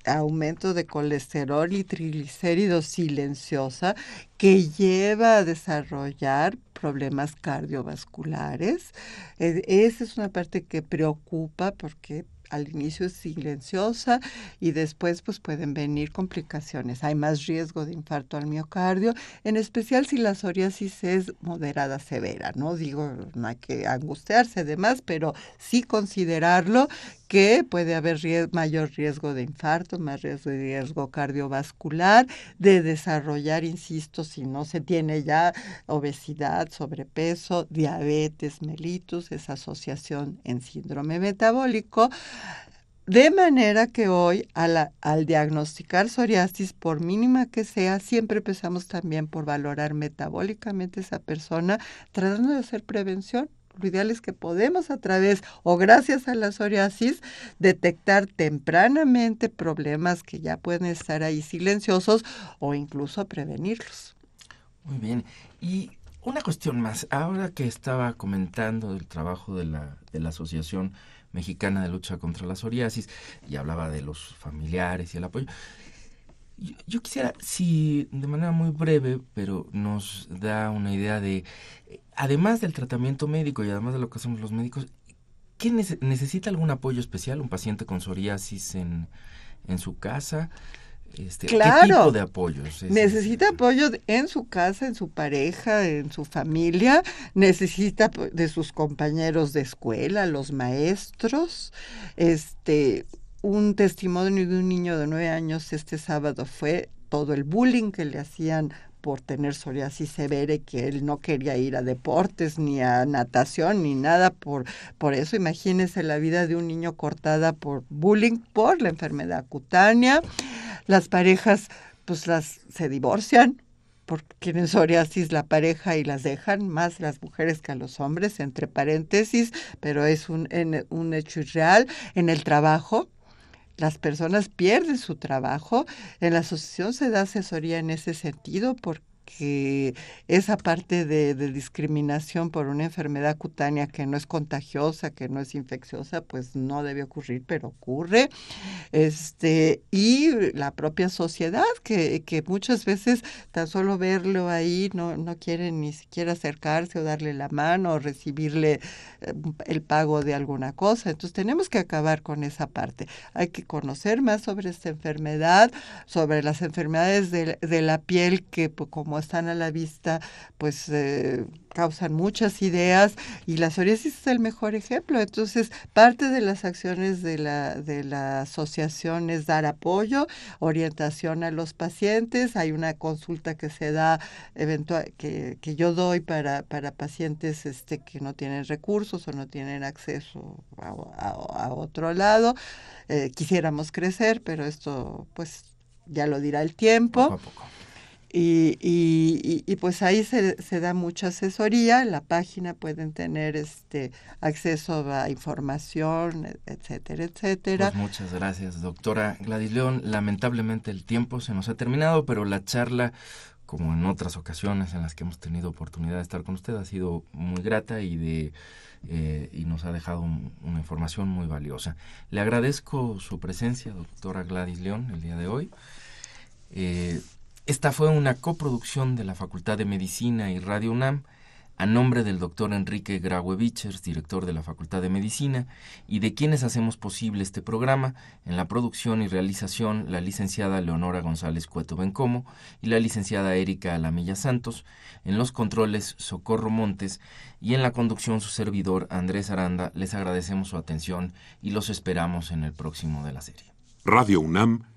[SPEAKER 3] aumento de colesterol y triglicéridos silenciosa que lleva a desarrollar problemas cardiovasculares. E, esa es una parte que preocupa porque al inicio es silenciosa y después pues pueden venir complicaciones. Hay más riesgo de infarto al miocardio, en especial si la psoriasis es moderada severa, ¿no? Digo, no hay que angustiarse además, pero sí considerarlo que puede haber mayor riesgo de infarto, más riesgo de riesgo cardiovascular, de desarrollar, insisto, si no se tiene ya obesidad, sobrepeso, diabetes mellitus, esa asociación en síndrome metabólico. De manera que hoy al, al, diagnosticar psoriasis, por mínima que sea, siempre empezamos también por valorar metabólicamente esa persona, tratando de hacer prevención lo ideal es que podemos a través o gracias a la psoriasis detectar tempranamente problemas que ya pueden estar ahí silenciosos o incluso prevenirlos.
[SPEAKER 2] Muy bien. Y una cuestión más. Ahora que estaba comentando del trabajo de la, de la Asociación Mexicana de Lucha contra la Psoriasis y hablaba de los familiares y el apoyo. Yo, quisiera, si de manera muy breve, pero nos da una idea de, además del tratamiento médico y además de lo que hacemos los médicos, ¿qué necesita algún apoyo especial un paciente con psoriasis en, en su casa? Este,
[SPEAKER 3] claro.
[SPEAKER 2] ¿Qué tipo de apoyo?
[SPEAKER 3] necesita apoyo en su casa, en su pareja, en su familia, necesita de sus compañeros de escuela, los maestros, este, un testimonio de un niño de nueve años este sábado fue todo el bullying que le hacían por tener psoriasis severa y que él no quería ir a deportes ni a natación ni nada por por eso. Imagínese la vida de un niño cortada por bullying por la enfermedad cutánea. Las parejas pues las se divorcian porque tienen psoriasis la pareja y las dejan más las mujeres que a los hombres entre paréntesis pero es un, un hecho irreal. En el trabajo las personas pierden su trabajo. En la asociación se da asesoría en ese sentido porque que esa parte de, discriminación por una enfermedad cutánea que no es contagiosa, que no es infecciosa, pues no debe ocurrir, pero ocurre. Este, y la propia sociedad, que, que muchas veces tan solo verlo ahí no, no quieren ni siquiera acercarse o darle la mano o recibirle eh, el pago de alguna cosa. Entonces tenemos que acabar con esa parte. Hay que conocer más sobre esta enfermedad, sobre las enfermedades de, de la piel que pues, están a la vista, pues eh, causan muchas ideas y la psoriasis es el mejor ejemplo. Entonces, parte de las acciones de la, de la asociación es dar apoyo, orientación a los pacientes. Hay una consulta que se da, eventual, que, que yo doy para, para pacientes este, que no tienen recursos o no tienen acceso a, otro lado. Eh, quisiéramos crecer, pero esto pues ya lo dirá el tiempo.
[SPEAKER 2] Poco a poco.
[SPEAKER 3] Y, y, y, pues ahí se, se, da mucha asesoría, en la página pueden tener este acceso a información, etcétera, etcétera.
[SPEAKER 2] Pues muchas gracias, doctora Gladys León. Lamentablemente el tiempo se nos ha terminado, pero la charla, como en otras ocasiones en las que hemos tenido oportunidad de estar con usted, ha sido muy grata y de eh, y nos ha dejado una información muy valiosa. Le agradezco su presencia, doctora Gladys León, el día de hoy. Eh, esta fue una coproducción de la Facultad de Medicina y Radio UNAM a nombre del doctor Enrique Graue Vichers, director de la Facultad de Medicina, y de quienes hacemos posible este programa, en la producción y realización la licenciada Leonora González Cueto Bencomo y la licenciada Erika Alamilla Santos, en los controles Socorro Montes y en la conducción su servidor Andrés Aranda. Les agradecemos su atención y los esperamos en el próximo de la serie.
[SPEAKER 1] Radio UNAM